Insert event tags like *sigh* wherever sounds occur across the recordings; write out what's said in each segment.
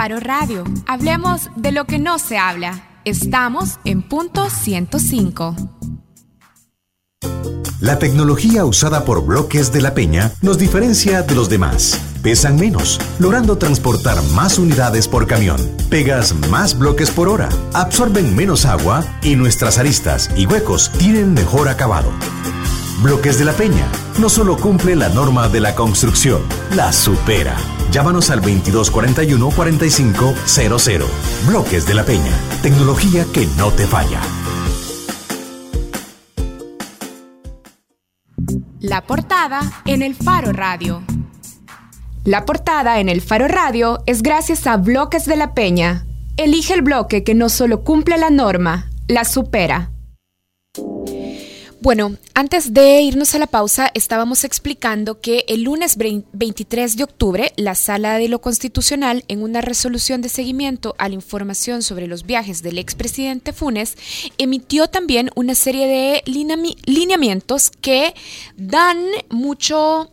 Faro Radio. Hablemos de lo que no se habla. Estamos en punto 105. La tecnología usada por bloques de la Peña nos diferencia de los demás. Pesan menos, logrando transportar más unidades por camión. Pegas más bloques por hora, absorben menos agua y nuestras aristas y huecos tienen mejor acabado. Bloques de la Peña no solo cumple la norma de la construcción, la supera. Llámanos al 2241-4500. Bloques de la Peña. Tecnología que no te falla. La portada en el Faro Radio. La portada en el Faro Radio es gracias a Bloques de la Peña. Elige el bloque que no solo cumple la norma, la supera. Bueno, antes de irnos a la pausa, estábamos explicando que el lunes 23 de octubre, la Sala de lo Constitucional, en una resolución de seguimiento a la información sobre los viajes del expresidente Funes, emitió también una serie de lineamientos que dan mucho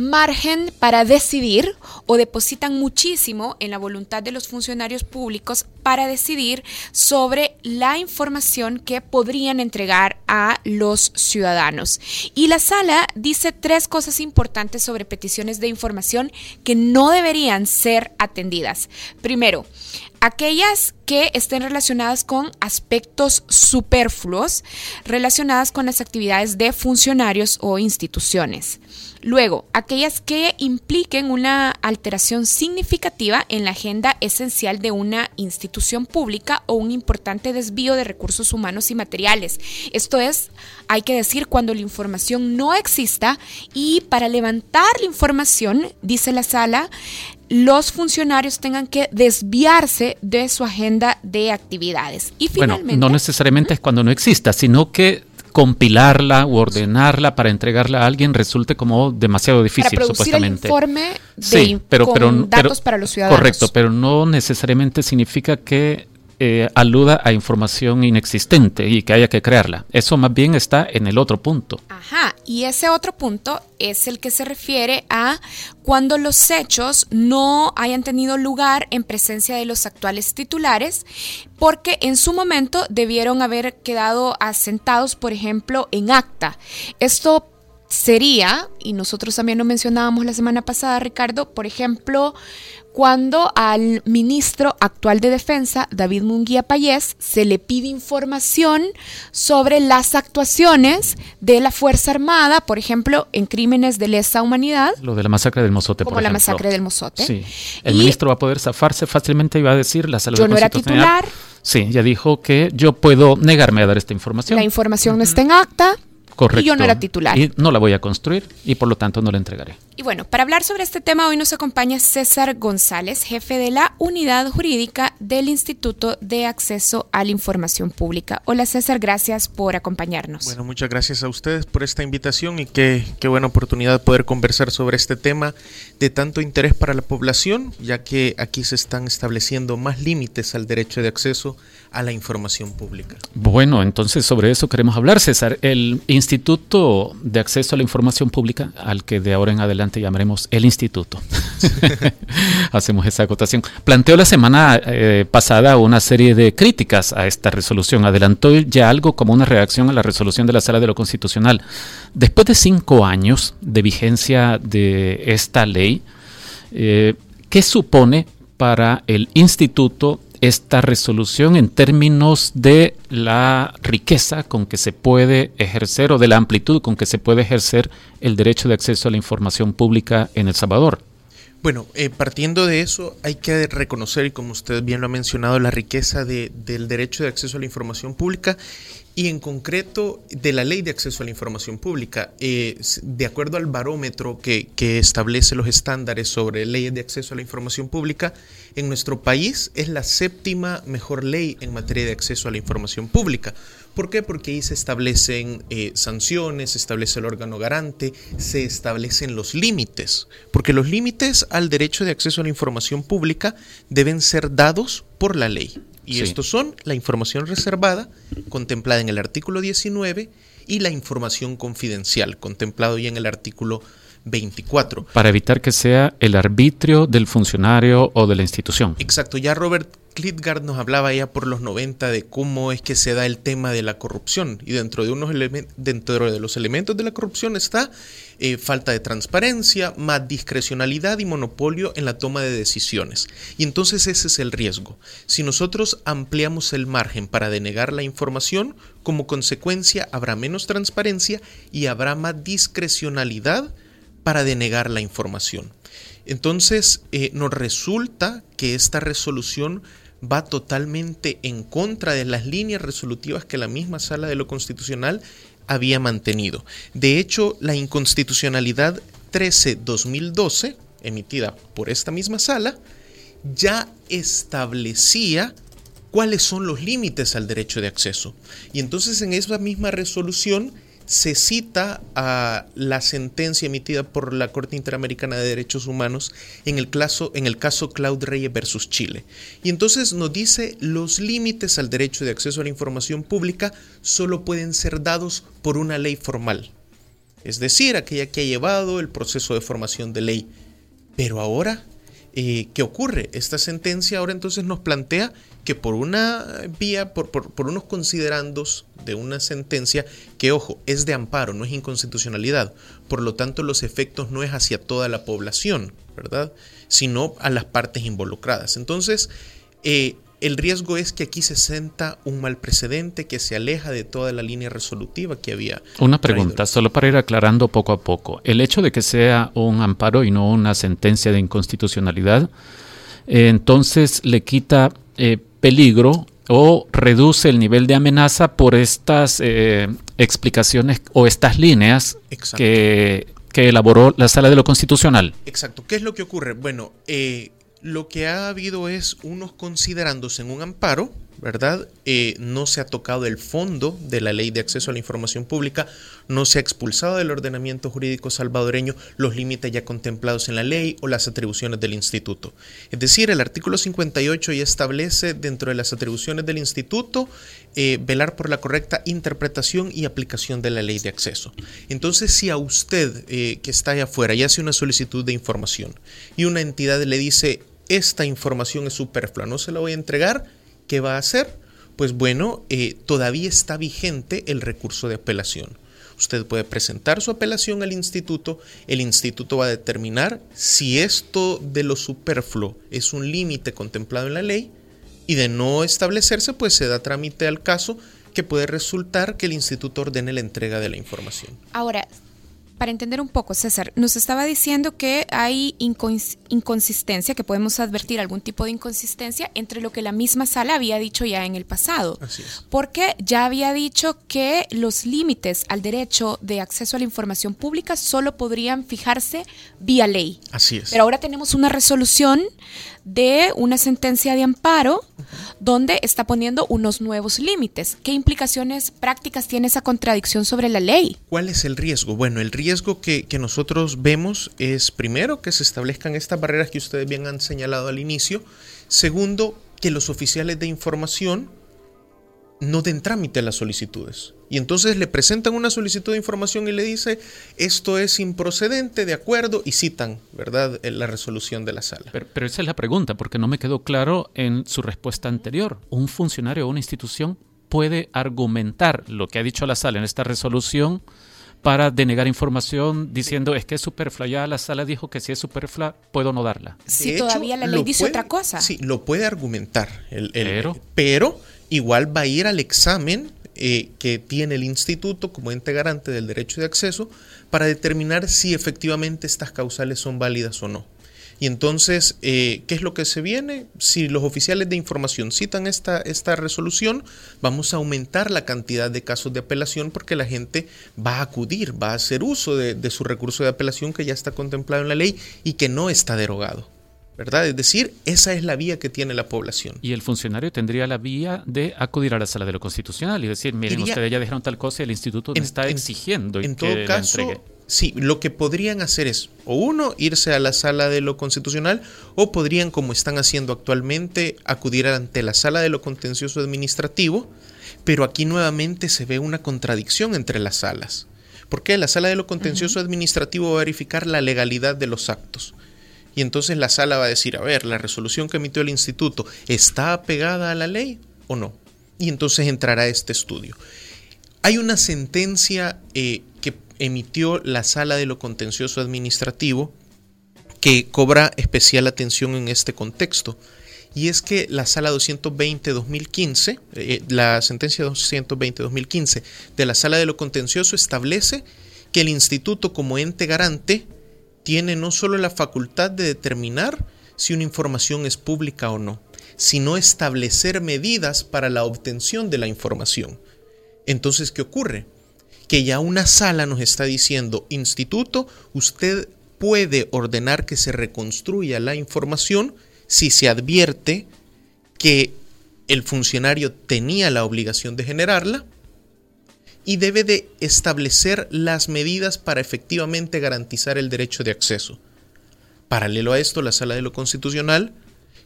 margen para decidir o depositan muchísimo en la voluntad de los funcionarios públicos para decidir sobre la información que podrían entregar a los ciudadanos. Y la sala dice tres cosas importantes sobre peticiones de información que no deberían ser atendidas. Primero, aquellas que estén relacionadas con aspectos superfluos relacionadas con las actividades de funcionarios o instituciones. Luego, aquellas que impliquen una alteración significativa en la agenda esencial de una institución pública o un importante desvío de recursos humanos y materiales. Esto es, hay que decir, cuando la información no exista y para levantar la información, dice la sala, los funcionarios tengan que desviarse de su agenda de actividades. Y finalmente, bueno, no necesariamente es cuando no exista, sino que compilarla u ordenarla para entregarla a alguien resulte como demasiado difícil, para supuestamente. El informe de, sí, pero, con datos para los ciudadanos. Correcto, pero no necesariamente significa que eh, aluda a información inexistente y que haya que crearla. Eso más bien está en el otro punto. Ajá, y ese otro punto es el que se refiere a cuando los hechos no hayan tenido lugar en presencia de los actuales titulares, porque en su momento debieron haber quedado asentados, por ejemplo, en acta. Esto sería, y nosotros también lo mencionábamos la semana pasada, Ricardo, por ejemplo, cuando al ministro actual de Defensa, David Munguía Payés, se le pide información sobre las actuaciones de la Fuerza Armada, por ejemplo, en crímenes de lesa humanidad. Lo de la masacre del Mozote, como la masacre del Mozote. Sí. El ministro va a poder zafarse fácilmente y va a decir la salud Yo no era titular. Sí, ya dijo que yo puedo negarme a dar esta información. La información no está en acta. Correcto. Y yo no era titular. Y no la voy a construir y por lo tanto no la entregaré. Y bueno, para hablar sobre este tema hoy nos acompaña César González, jefe de la unidad jurídica del Instituto de Acceso a la Información Pública. Hola César, gracias por acompañarnos. Bueno, muchas gracias a ustedes por esta invitación y qué, qué buena oportunidad poder conversar sobre este tema de tanto interés para la población, ya que aquí se están estableciendo más límites al derecho de acceso a la información pública. Bueno, entonces sobre eso queremos hablar, César. El Instituto de Acceso a la Información Pública, al que de ahora en adelante llamaremos el Instituto, *laughs* hacemos esa acotación, planteó la semana eh, pasada una serie de críticas a esta resolución. Adelantó ya algo como una reacción a la resolución de la Sala de lo Constitucional. Después de cinco años de vigencia de esta ley, eh, ¿qué supone para el Instituto esta resolución en términos de la riqueza con que se puede ejercer o de la amplitud con que se puede ejercer el derecho de acceso a la información pública en El Salvador. Bueno, eh, partiendo de eso, hay que reconocer, y como usted bien lo ha mencionado, la riqueza de, del derecho de acceso a la información pública y en concreto de la ley de acceso a la información pública. Eh, de acuerdo al barómetro que, establece los estándares sobre leyes de acceso a la información pública, en nuestro país es la séptima mejor ley en materia de acceso a la información pública. ¿Por qué? Porque ahí se establecen eh, sanciones, se establece el órgano garante, se establecen los límites, porque los límites al derecho de acceso a la información pública deben ser dados por la ley. Y estos son la información reservada, contemplada en el artículo 19, y la información confidencial, contemplado ya en el artículo 24. Para evitar que sea el arbitrio del funcionario o de la institución. Exacto, ya Robert Klitgard nos hablaba ya por los 90 de cómo es que se da el tema de la corrupción y dentro de, unos dentro de los elementos de la corrupción está eh, falta de transparencia, más discrecionalidad y monopolio en la toma de decisiones. Y entonces ese es el riesgo. Si nosotros ampliamos el margen para denegar la información, como consecuencia habrá menos transparencia y habrá más discrecionalidad para denegar la información. Entonces eh, nos resulta que esta resolución va totalmente en contra de las líneas resolutivas que la misma sala de lo constitucional había mantenido. De hecho, la inconstitucionalidad 13-2012, emitida por esta misma sala, ya establecía cuáles son los límites al derecho de acceso. Y entonces en esa misma resolución se cita a la sentencia emitida por la Corte Interamericana de Derechos Humanos en el caso, en el caso Reyes versus Chile. Y entonces nos dice los límites al derecho de acceso a la información pública solo pueden ser dados por una ley formal, es decir, aquella que ha llevado el proceso de formación de ley. Pero ahora ¿Qué ocurre? Esta sentencia ahora entonces nos plantea que por una vía, por, por, unos considerandos de una sentencia, que ojo, es de amparo, no es inconstitucionalidad, por lo tanto los efectos no es hacia toda la población, ¿verdad? Sino a las partes involucradas. Entonces, eh, el riesgo es que aquí se sienta un mal precedente que se aleja de toda la línea resolutiva que había. Una pregunta, solo para ir aclarando poco a poco. El hecho de que sea un amparo y no una sentencia de inconstitucionalidad, eh, entonces le quita eh, peligro o reduce el nivel de amenaza por estas eh, explicaciones o estas líneas que, que, elaboró la Sala de lo Constitucional. Exacto. ¿Qué es lo que ocurre? Bueno, eh, lo que ha habido es unos considerándose en un amparo, ¿verdad? Eh, no se ha tocado el fondo de la ley de acceso a la información pública, no se ha expulsado del ordenamiento jurídico salvadoreño los límites ya contemplados en la ley o las atribuciones del instituto. Es decir, el artículo 58 ya establece dentro de las atribuciones del instituto eh, velar por la correcta interpretación y aplicación de la ley de acceso. Entonces, si a usted eh, que está allá afuera y hace una solicitud de información y una entidad le dice, esta información es superflua, no se la voy a entregar, ¿qué va a hacer? Pues bueno, eh, todavía está vigente el recurso de apelación. Usted puede presentar su apelación al instituto, el instituto va a determinar si esto de lo superfluo es un límite contemplado en la ley y de no establecerse, pues se da trámite al caso que puede resultar que el instituto ordene la entrega de la información. Ahora, para entender un poco, César, nos estaba diciendo que hay inconsistencia, que podemos advertir algún tipo de inconsistencia entre lo que la misma sala había dicho ya en el pasado. Así es. Porque ya había dicho que los límites al derecho de acceso a la información pública solo podrían fijarse vía ley. Así es. Pero ahora tenemos una resolución de una sentencia de amparo donde está poniendo unos nuevos límites. ¿Qué implicaciones prácticas tiene esa contradicción sobre la ley? ¿Cuál es el riesgo? Bueno, el riesgo que, nosotros vemos es primero que se establezcan estas barreras que ustedes bien han señalado al inicio. Segundo, que los oficiales de información no den trámite a las solicitudes. Y entonces le presentan una solicitud de información y le dice, esto es improcedente, de acuerdo, y citan, ¿verdad?, la resolución de la sala. Pero, pero, esa es la pregunta, porque no me quedó claro en su respuesta anterior. ¿Un funcionario o una institución puede argumentar lo que ha dicho la sala en esta resolución para denegar información diciendo es que es superflua. Ya la sala dijo que si es superflua, puedo no darla. Si todavía la ley dice otra cosa. Sí, lo puede argumentar. El, pero igual va a ir al examen eh, que tiene el instituto como ente garante del derecho de acceso para determinar si efectivamente estas causales son válidas o no. Y entonces, eh, ¿qué es lo que se viene? Si los oficiales de información citan esta, esta resolución, vamos a aumentar la cantidad de casos de apelación porque la gente va a acudir, va a hacer uso de su recurso de apelación que ya está contemplado en la ley y que no está derogado. ¿Verdad? Es decir, esa es la vía que tiene la población. Y el funcionario tendría la vía de acudir a la sala de lo constitucional y decir, miren, ustedes ya dijeron tal cosa y el instituto está exigiendo. En, todo caso, sí, lo que podrían hacer es, o uno, irse a la sala de lo constitucional, o podrían, como están haciendo actualmente, acudir ante la sala de lo contencioso administrativo, pero aquí nuevamente se ve una contradicción entre las salas ¿Por qué? La sala de lo contencioso administrativo va a verificar la legalidad de los actos. Y entonces la sala va a decir, a ver, la resolución que emitió el instituto, ¿está apegada a la ley o no? Y entonces entrará este estudio. Hay una sentencia eh, que emitió la sala de lo contencioso administrativo que cobra especial atención en este contexto. Y es que la sala 220-2015, eh, la sentencia 220-2015 de la sala de lo contencioso establece que el instituto como ente garante tiene no solo la facultad de determinar si una información es pública o no, sino establecer medidas para la obtención de la información. Entonces, ¿qué ocurre? Que ya una sala nos está diciendo, instituto, usted puede ordenar que se reconstruya la información si se advierte que el funcionario tenía la obligación de generarla y debe de establecer las medidas para efectivamente garantizar el derecho de acceso. Paralelo a esto, la Sala de lo Constitucional,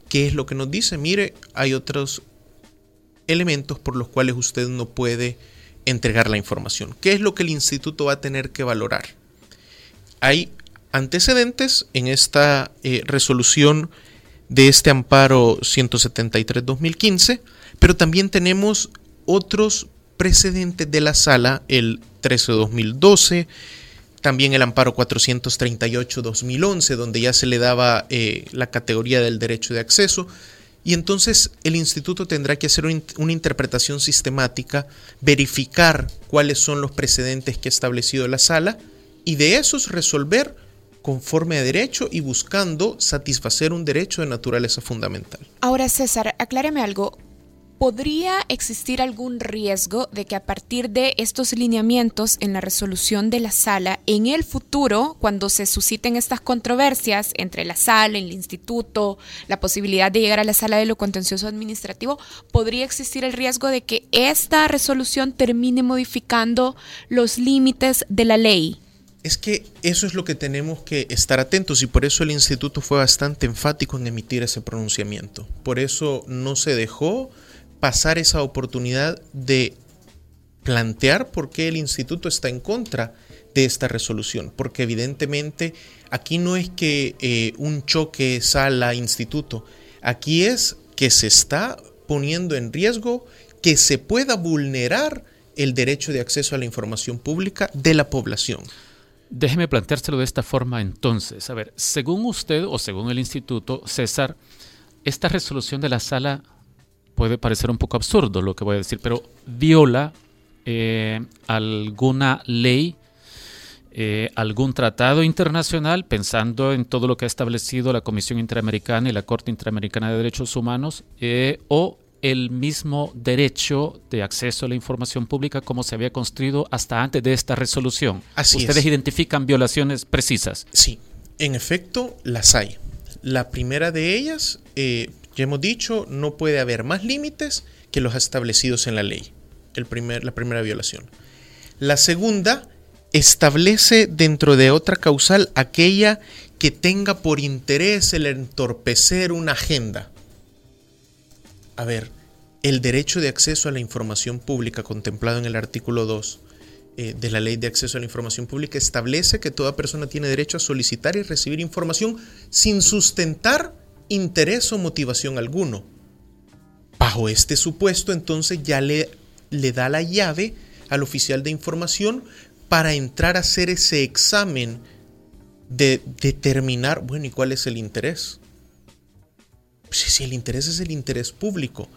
¿qué es lo que nos dice? Mire, hay otros elementos por los cuales usted no puede entregar la información. ¿Qué es lo que el instituto va a tener que valorar? Hay antecedentes en esta eh, resolución de este amparo 173-2015, pero también tenemos otros precedentes de la sala, el 13-2012, también el amparo 438-2011, donde ya se le daba eh, la categoría del derecho de acceso. Y entonces el instituto tendrá que hacer una interpretación sistemática, verificar cuáles son los precedentes que ha establecido la sala y de esos resolver conforme a derecho y buscando satisfacer un derecho de naturaleza fundamental. Ahora, César, acláreme algo. ¿Podría existir algún riesgo de que a partir de estos lineamientos en la resolución de la sala, en el futuro, cuando se susciten estas controversias entre la sala, el instituto, la posibilidad de llegar a la sala de lo contencioso administrativo, podría existir el riesgo de que esta resolución termine modificando los límites de la ley? Es que eso es lo que tenemos que estar atentos y por eso el instituto fue bastante enfático en emitir ese pronunciamiento. Por eso no se dejó pasar esa oportunidad de plantear por qué el instituto está en contra de esta resolución, porque evidentemente aquí no es que eh, un choque sala-instituto, aquí es que se está poniendo en riesgo que se pueda vulnerar el derecho de acceso a la información pública de la población. Déjeme planteárselo de esta forma entonces. A ver, según usted o según el instituto, César, esta resolución de la sala puede parecer un poco absurdo lo que voy a decir, pero viola eh, alguna ley, eh, algún tratado internacional, pensando en todo lo que ha establecido la Comisión Interamericana y la Corte Interamericana de Derechos Humanos, eh, o el mismo derecho de acceso a la información pública como se había construido hasta antes de esta resolución. Así ¿Ustedes identifican violaciones precisas? Sí, en efecto las hay. La primera de ellas ya hemos dicho, no puede haber más límites que los establecidos en la ley. El primer, la primera violación. La segunda establece dentro de otra causal aquella que tenga por interés el entorpecer una agenda. A ver, el derecho de acceso a la información pública contemplado en el artículo 2 eh, de la Ley de Acceso a la Información Pública establece que toda persona tiene derecho a solicitar y recibir información sin sustentar interés o motivación alguno. Bajo este supuesto, entonces ya le, le da la llave al oficial de información para entrar a hacer ese examen de determinar, bueno, ¿y cuál es el interés? Pues si el interés es el interés público.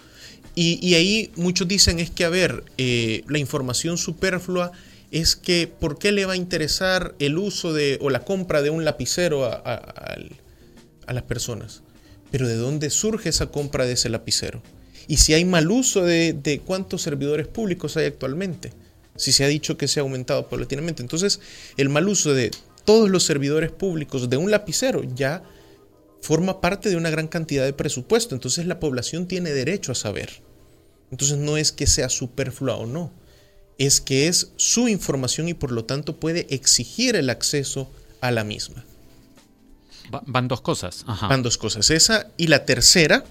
Y, ahí muchos dicen es que, a ver, eh, la información superflua es que, ¿por qué le va a interesar el uso de o la compra de un lapicero a, a las personas? Pero ¿de dónde surge esa compra de ese lapicero? Y si hay mal uso de, cuántos servidores públicos hay actualmente, si se ha dicho que se ha aumentado paulatinamente. Entonces, el mal uso de todos los servidores públicos de un lapicero ya forma parte de una gran cantidad de presupuesto. Entonces, la población tiene derecho a saber. Entonces, no es que sea superflua o no, es que es su información y por lo tanto puede exigir el acceso a la misma. Van dos cosas. Van dos cosas. Esa y la tercera,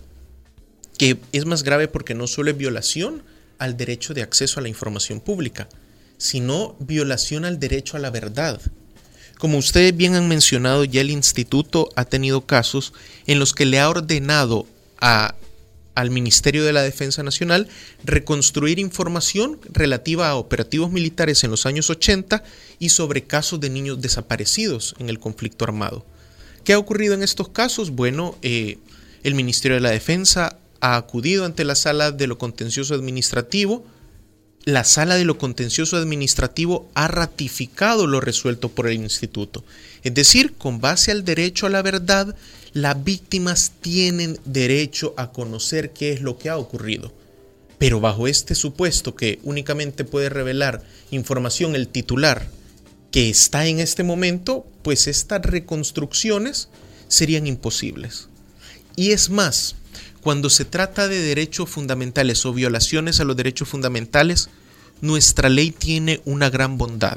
que es más grave porque no solo es violación al derecho de acceso a la información pública, sino violación al derecho a la verdad. Como ustedes bien han mencionado, ya el instituto ha tenido casos en los que le ha ordenado a, al Ministerio de la Defensa Nacional reconstruir información relativa a operativos militares en los años 80 y sobre casos de niños desaparecidos en el conflicto armado. ¿Qué ha ocurrido en estos casos? Bueno, eh, el Ministerio de la Defensa ha acudido ante la sala de lo contencioso administrativo, la sala de lo contencioso administrativo ha ratificado lo resuelto por el instituto. Es decir, con base al derecho a la verdad, las víctimas tienen derecho a conocer qué es lo que ha ocurrido. Pero bajo este supuesto que únicamente puede revelar información el titular que está en este momento, pues estas reconstrucciones serían imposibles. Y es más, cuando se trata de derechos fundamentales o violaciones a los derechos fundamentales, nuestra ley tiene una gran bondad.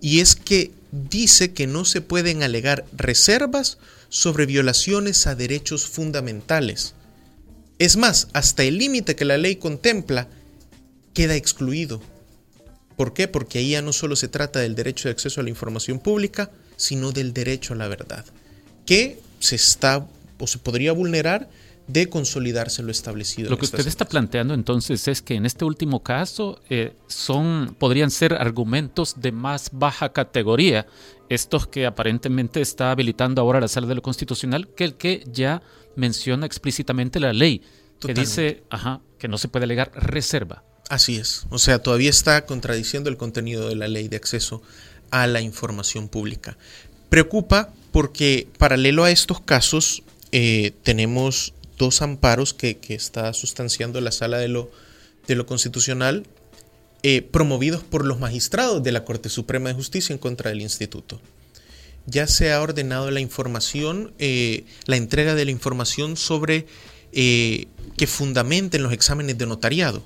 Y es que dice que no se pueden alegar reservas sobre violaciones a derechos fundamentales. Es más, hasta el límite que la ley contempla queda excluido. ¿Por qué? Porque ahí ya no solo se trata del derecho de acceso a la información pública, sino del derecho a la verdad, que se está o se podría vulnerar de consolidarse lo establecido. Lo que usted está planteando entonces es que en este último caso eh, son, podrían ser argumentos de más baja categoría, estos que aparentemente está habilitando ahora la sala de lo constitucional, que el que ya menciona explícitamente la ley, que dice ajá, que no se puede alegar reserva. Así es, o sea, todavía está contradiciendo el contenido de la ley de acceso a la información pública. Preocupa porque paralelo a estos casos eh, tenemos dos amparos que, está sustanciando la sala de lo, de lo constitucional eh, promovidos por los magistrados de la Corte Suprema de Justicia en contra del instituto. Ya se ha ordenado la información, eh, la entrega de la información sobre que fundamenten los exámenes de notariado.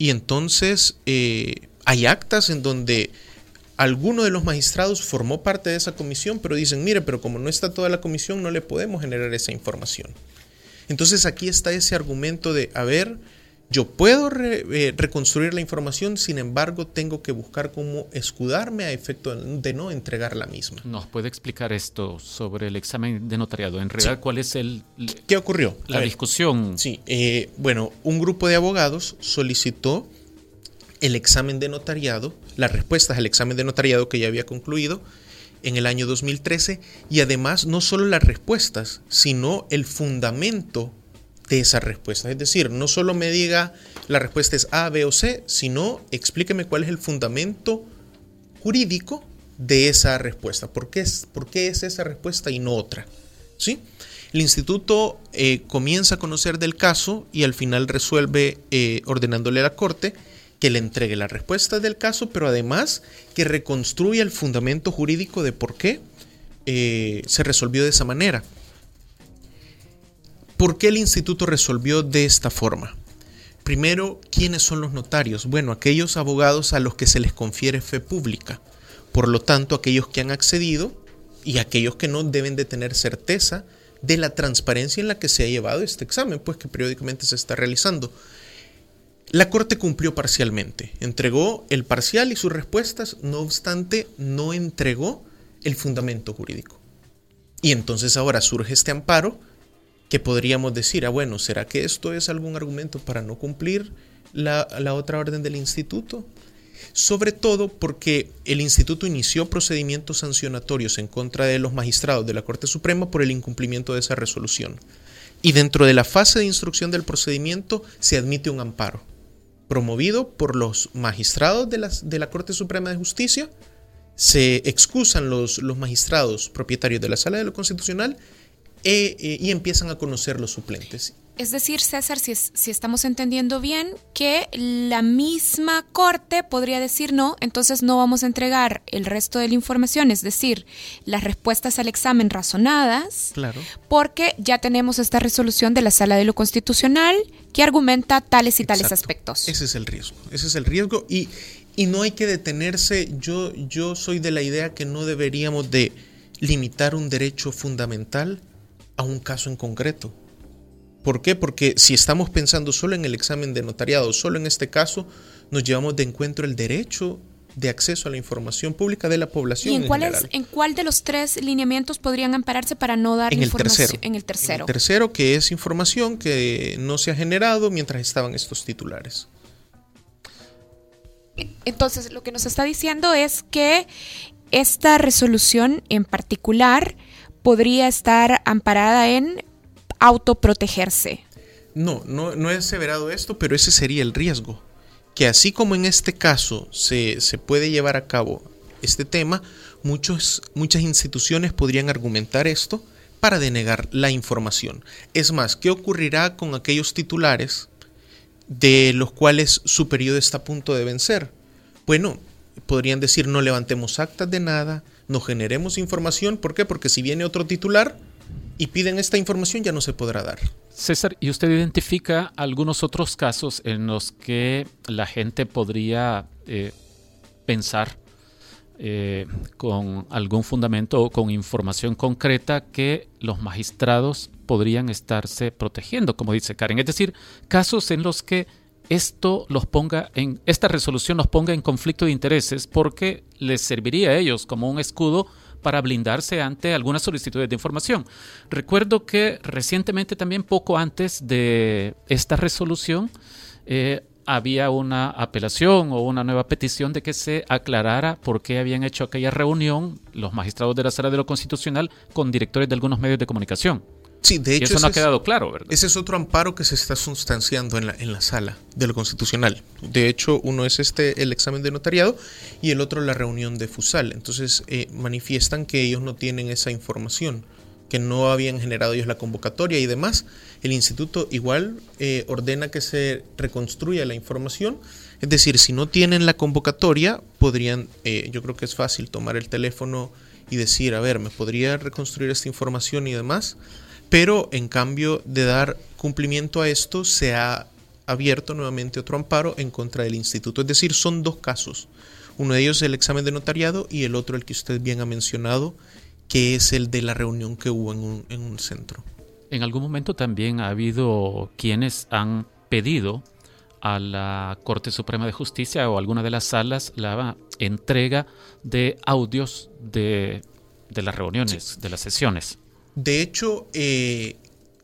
Y entonces hay actas en donde alguno de los magistrados formó parte de esa comisión, pero dicen, mire, pero como no está toda la comisión, no le podemos generar esa información. Entonces aquí está ese argumento de, a ver, yo puedo eh, reconstruir la información, sin embargo, tengo que buscar cómo escudarme a efecto de no entregar la misma. ¿Nos puede explicar esto sobre el examen de notariado? En realidad, ¿cuál es el... ¿Qué ocurrió? La discusión. Sí, eh, bueno, un grupo de abogados solicitó el examen de notariado, las respuestas al examen de notariado que ya había concluido en el año 2013 y además no solo las respuestas, sino el fundamento de esas respuestas. Es decir, no solo me diga la respuesta es A, B o C, sino explíqueme cuál es el fundamento jurídico de esa respuesta. ¿Por qué es, por qué es esa respuesta y no otra? ¿Sí? El instituto eh, comienza a conocer del caso y al final resuelve eh, ordenándole a la corte que le entregue la respuesta del caso, pero además que reconstruya el fundamento jurídico de por qué eh, se resolvió de esa manera. ¿Por qué el instituto resolvió de esta forma? Primero, ¿quiénes son los notarios? Bueno, aquellos abogados a los que se les confiere fe pública. Por lo tanto, aquellos que han accedido y aquellos que no deben de tener certeza de la transparencia en la que se ha llevado este examen, pues que periódicamente se está realizando. La Corte cumplió parcialmente, entregó el parcial y sus respuestas, no obstante, no entregó el fundamento jurídico. Y entonces ahora surge este amparo que podríamos decir, ah, bueno, ¿será que esto es algún argumento para no cumplir la, la otra orden del instituto? Sobre todo porque el instituto inició procedimientos sancionatorios en contra de los magistrados de la Corte Suprema por el incumplimiento de esa resolución. Y dentro de la fase de instrucción del procedimiento se admite un amparo promovido por los magistrados de, las, de la Corte Suprema de Justicia. Se excusan los, los magistrados propietarios de la Sala de lo Constitucional eh, eh, y empiezan a conocer los suplentes. Es decir, César, si, si, estamos entendiendo bien, que la misma corte podría decir no, entonces no vamos a entregar el resto de la información, es decir, las respuestas al examen razonadas, claro. porque ya tenemos esta resolución de la Sala de lo Constitucional que argumenta tales y tales aspectos. Ese es el riesgo, ese es el riesgo y, y no hay que detenerse, yo, yo soy de la idea que no deberíamos de limitar un derecho fundamental a un caso en concreto ¿Por qué? Porque si estamos pensando solo en el examen de notariado, solo en este caso, nos llevamos de encuentro el derecho de acceso a la información pública de la población. ¿Y en, cuál, en cuál de los tres lineamientos podrían ampararse para no dar en información? El tercero. En el tercero. En el tercero, que es información que no se ha generado mientras estaban estos titulares. Entonces, lo que nos está diciendo es que esta resolución en particular podría estar amparada en autoprotegerse. No, no, no he aseverado esto, pero ese sería el riesgo. Que así como en este caso se, se puede llevar a cabo este tema, muchas instituciones podrían argumentar esto para denegar la información. Es más, ¿qué ocurrirá con aquellos titulares de los cuales su periodo está a punto de vencer? Bueno, podrían decir no levantemos actas de nada, no generemos información. ¿Por qué? Porque si viene otro titular y piden esta información ya no se podrá dar. César, ¿y usted identifica algunos otros casos en los que la gente podría eh, pensar eh, con algún fundamento o con información concreta que los magistrados podrían estarse protegiendo, como dice Karen? Es decir, casos en los que esto los ponga en, esta resolución los ponga en conflicto de intereses porque les serviría a ellos como un escudo para blindarse ante algunas solicitudes de información. Recuerdo que recientemente también, poco antes de esta resolución, eh, había una apelación o una nueva petición de que se aclarara por qué habían hecho aquella reunión los magistrados de la Sala de lo Constitucional con directores de algunos medios de comunicación. Sí, de hecho. eso no ha quedado claro, ¿verdad? Ese es otro amparo que se está sustanciando en la, en la sala de lo constitucional. De hecho, uno es este, el examen de notariado, y el otro la reunión de FUSAL. Entonces, eh, manifiestan que ellos no tienen esa información, que no habían generado ellos la convocatoria y demás. El instituto igual eh, ordena que se reconstruya la información. Es decir, si no tienen la convocatoria, podrían, eh, yo creo que es fácil tomar el teléfono y decir, a ver, ¿me podría reconstruir esta información y demás? Pero en cambio de dar cumplimiento a esto, se ha abierto nuevamente otro amparo en contra del instituto. Es decir, son dos casos. Uno de ellos es el examen de notariado y el otro el que usted bien ha mencionado, que es el de la reunión que hubo en un, en un centro. En algún momento también ha habido quienes han pedido a la Corte Suprema de Justicia o a alguna de las salas la entrega de audios de, de las reuniones, de las sesiones. De hecho, eh,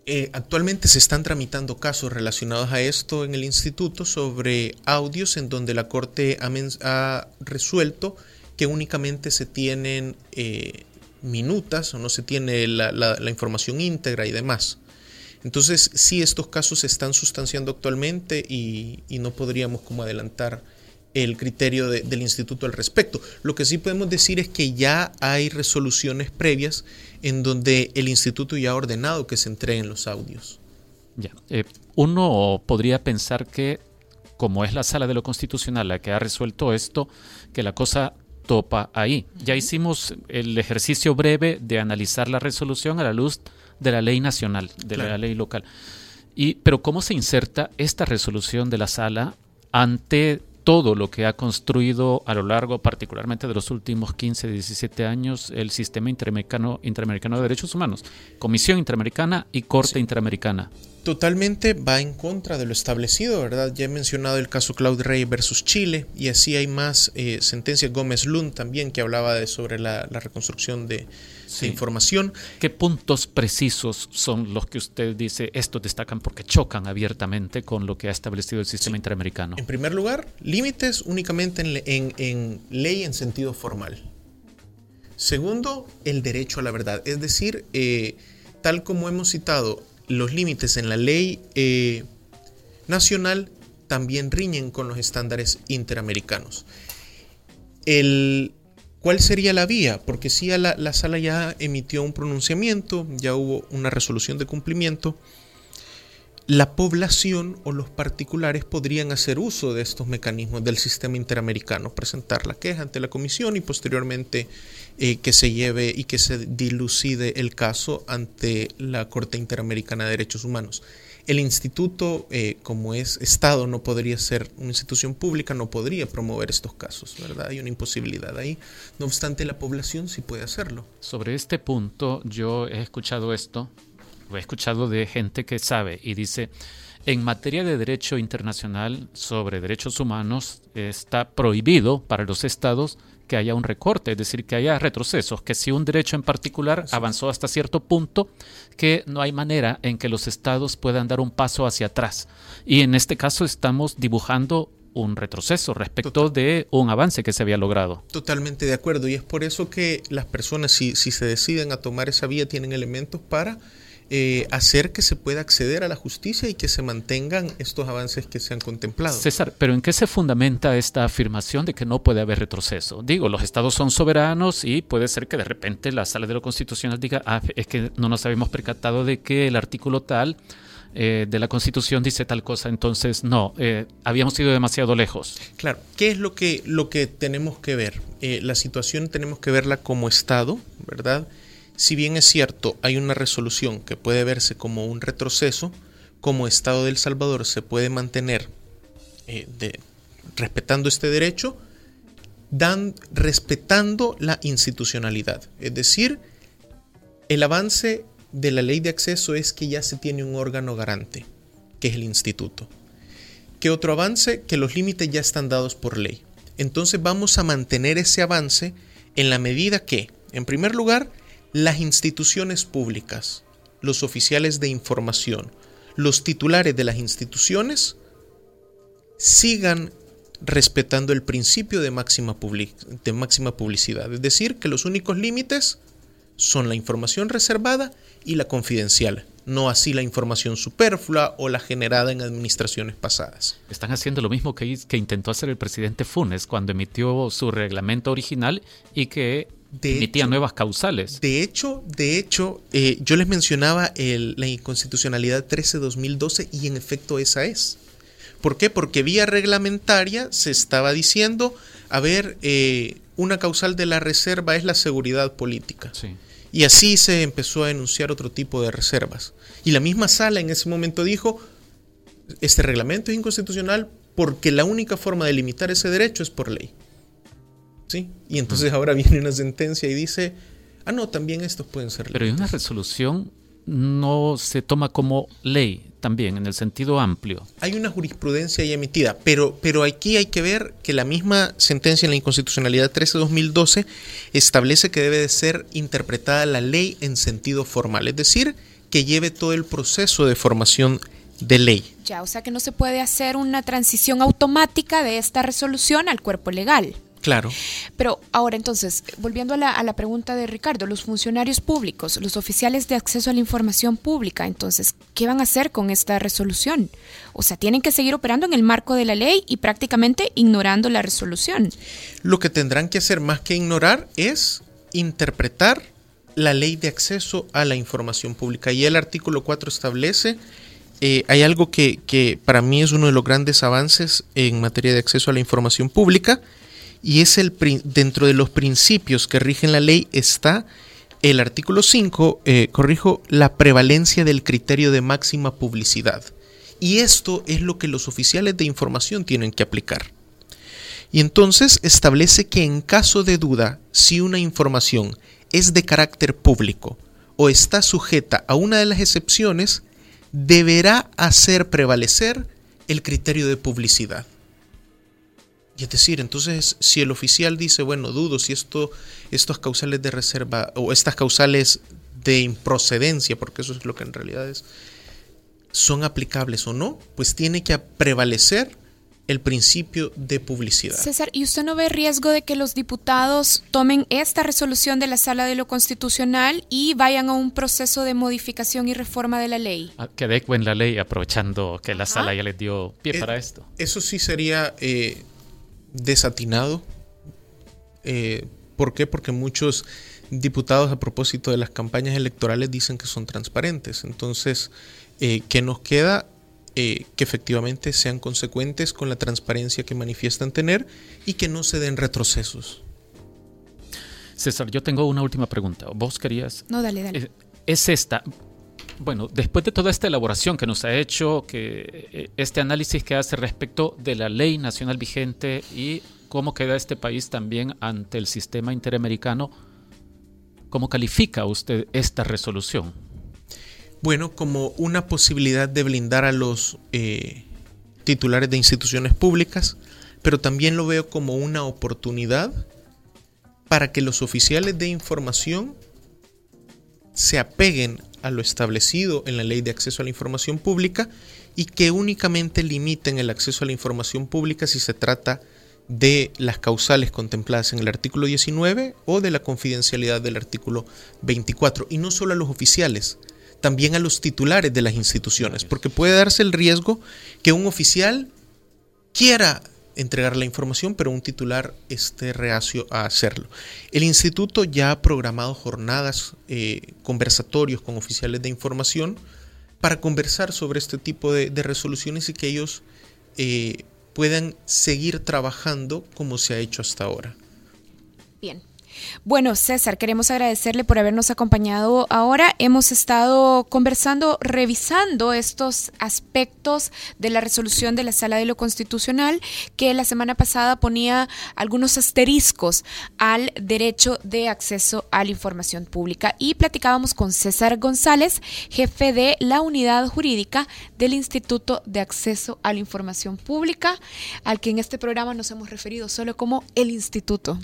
eh, actualmente se están tramitando casos relacionados a esto en el instituto sobre audios en donde la Corte ha, resuelto que únicamente se tienen eh, minutas o no se tiene la, información íntegra y demás. Entonces, sí, estos casos se están sustanciando actualmente y, y no podríamos como adelantar el criterio del instituto al respecto. Lo que sí podemos decir es que ya hay resoluciones previas en donde el instituto ya ha ordenado que se entreguen los audios. Ya. Eh, uno podría pensar que, como es la sala de lo constitucional la que ha resuelto esto, que la cosa topa ahí. Ya hicimos el ejercicio breve de analizar la resolución a la luz de la ley nacional, de la ley local. Y, pero ¿cómo se inserta esta resolución de la sala ante todo lo que ha construido a lo largo, particularmente de los últimos 15, 17 años, el sistema interamericano, interamericano de derechos humanos, Comisión Interamericana y Corte Interamericana. Totalmente va en contra de lo establecido, ¿verdad? Ya he mencionado el caso Claude Rey versus Chile y así hay más eh, sentencias. Gómez Lund también que hablaba de, sobre la reconstrucción de, información. ¿Qué puntos precisos son los que usted dice estos destacan porque chocan abiertamente con lo que ha establecido el sistema interamericano? En primer lugar, límites únicamente en, ley en sentido formal. Segundo, el derecho a la verdad. Es decir, eh, tal como hemos citado, los límites en la ley eh, nacional también riñen con los estándares interamericanos. El, ¿Cuál sería la vía? Porque si la, la sala ya emitió un pronunciamiento, ya hubo una resolución de cumplimiento, la población o los particulares podrían hacer uso de estos mecanismos del sistema interamericano, presentar la queja ante la comisión y posteriormente eh, que se lleve y que se dilucide el caso ante la Corte Interamericana de Derechos Humanos. El instituto, eh, como es Estado, no podría ser una institución pública, no podría promover estos casos, ¿verdad? Hay una imposibilidad ahí. No obstante, la población sí puede hacerlo. Sobre este punto, yo he escuchado esto Lo he escuchado de gente que sabe y dice, en materia de derecho internacional sobre derechos humanos está prohibido para los estados que haya un recorte, es decir, que haya retrocesos, que si un derecho en particular avanzó hasta cierto punto, que no hay manera en que los estados puedan dar un paso hacia atrás. Y en este caso estamos dibujando un retroceso respecto de un avance que se había logrado. Totalmente de acuerdo, y es por eso que las personas, si, si se deciden a tomar esa vía, tienen elementos para eh, hacer que se pueda acceder a la justicia y que se mantengan estos avances que se han contemplado. César, pero ¿en qué se fundamenta esta afirmación de que no puede haber retroceso? Digo, los estados son soberanos y puede ser que de repente la sala de lo constitucional diga, ah, es que no nos habíamos percatado de que el artículo tal eh, de la Constitución dice tal cosa, entonces no, eh, habíamos ido demasiado lejos. Claro, ¿qué es lo que, lo que tenemos que ver? la situación tenemos que verla como Estado, ¿verdad? Si bien es cierto, hay una resolución que puede verse como un retroceso, como Estado de El Salvador se puede mantener eh, respetando este derecho, dan, respetando la institucionalidad. Es decir, el avance de la ley de acceso es que ya se tiene un órgano garante, que es el instituto. ¿Qué otro avance? Que los límites ya están dados por ley. Entonces vamos a mantener ese avance en la medida que, en primer lugar, las instituciones públicas, los oficiales de información, los titulares de las instituciones sigan respetando el principio de máxima, de máxima publicidad, es decir, que los únicos límites son la información reservada y la confidencial, no así la información superflua o la generada en administraciones pasadas. Están haciendo lo mismo que, que intentó hacer el presidente Funes cuando emitió su reglamento original y que emitía nuevas causales. De hecho, de hecho, eh, yo les mencionaba la inconstitucionalidad 13-2012 y en efecto esa es. ¿Por qué? Porque vía reglamentaria se estaba diciendo, a ver, eh, una causal de la reserva es la seguridad política. Y así se empezó a enunciar otro tipo de reservas. Y la misma sala en ese momento dijo, este reglamento es inconstitucional porque la única forma de limitar ese derecho es por ley. ¿Sí? Y entonces ahora viene una sentencia y dice, ah, no, también estos pueden ser Pero una resolución no se toma como ley también, en el sentido amplio. Hay una jurisprudencia ahí emitida, pero, pero aquí hay que ver que la misma sentencia en la inconstitucionalidad 13-2012 establece que debe de ser interpretada la ley en sentido formal, es decir, que lleve todo el proceso de formación de ley. Ya, o sea que no se puede hacer una transición automática de esta resolución al cuerpo legal. Claro. Pero ahora entonces, volviendo a la, pregunta de Ricardo, los funcionarios públicos, los oficiales de acceso a la información pública, entonces, ¿qué van a hacer con esta resolución? O sea, tienen que seguir operando en el marco de la ley y prácticamente ignorando la resolución. Lo que tendrán que hacer más que ignorar es interpretar la ley de acceso a la información pública. Y el artículo 4 establece eh, hay algo que, que, para mí es uno de los grandes avances en materia de acceso a la información pública y es el dentro de los principios que rigen la ley está el artículo 5, eh, corrijo, la prevalencia del criterio de máxima publicidad. Y esto es lo que los oficiales de información tienen que aplicar. Y entonces establece que en caso de duda, si una información es de carácter público o está sujeta a una de las excepciones, deberá hacer prevalecer el criterio de publicidad. Y es decir, entonces, si el oficial dice, bueno, dudo si esto, estas causales de reserva o estas causales de improcedencia, porque eso es lo que en realidad es, son aplicables o no, pues tiene que prevalecer el principio de publicidad. César, ¿y usted no ve riesgo de que los diputados tomen esta resolución de la Sala de lo Constitucional y vayan a un proceso de modificación y reforma de la ley? Ah, que adecuen la ley aprovechando que la Sala ya les dio pie eh, para esto. Eso sí sería... Eh, desatinado. Eh, ¿Por qué? Porque muchos diputados a propósito de las campañas electorales dicen que son transparentes. Entonces, eh, ¿qué nos queda? Eh, que efectivamente sean consecuentes con la transparencia que manifiestan tener y que no se den retrocesos. César, yo tengo una última pregunta. ¿Vos querías? No, dale, dale. Es esta. Bueno, después de toda esta elaboración que nos ha hecho, que eh, este análisis que hace respecto de la ley nacional vigente y cómo queda este país también ante el sistema interamericano, ¿cómo califica usted esta resolución? Bueno, como una posibilidad de blindar a los eh, titulares de instituciones públicas, pero también lo veo como una oportunidad para que los oficiales de información se apeguen a lo establecido en la ley de acceso a la información pública y que únicamente limiten el acceso a la información pública si se trata de las causales contempladas en el artículo 19 o de la confidencialidad del artículo 24. Y no solo a los oficiales, también a los titulares de las instituciones, porque puede darse el riesgo que un oficial quiera entregar la información, pero un titular esté reacio a hacerlo. El instituto ya ha programado jornadas, eh, conversatorios con oficiales de información para conversar sobre este tipo de, resoluciones y que ellos eh, puedan seguir trabajando como se ha hecho hasta ahora. Bien. Bueno, César, queremos agradecerle por habernos acompañado ahora. Hemos estado conversando, revisando estos aspectos de la resolución de la Sala de lo Constitucional que la semana pasada ponía algunos asteriscos al derecho de acceso a la información pública y platicábamos con César González, jefe de la unidad jurídica del Instituto de Acceso a la Información Pública, al que en este programa nos hemos referido solo como el Instituto.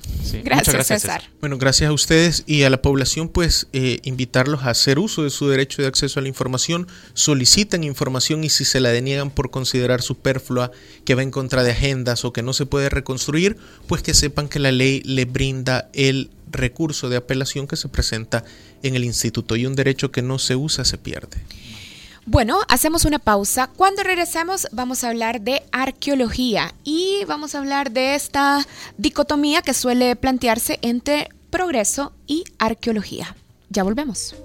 gracias, César. Bueno, gracias a ustedes y a la población, pues eh, invitarlos a hacer uso de su derecho de acceso a la información, solicitan información y si se la deniegan por considerar superflua, que va en contra de agendas o que no se puede reconstruir, pues que sepan que la ley le brinda el recurso de apelación que se presenta en el instituto y un derecho que no se usa se pierde. Bueno, hacemos una pausa. Cuando regresemos vamos a hablar de arqueología y vamos a hablar de esta dicotomía que suele plantearse entre progreso y arqueología. Ya volvemos.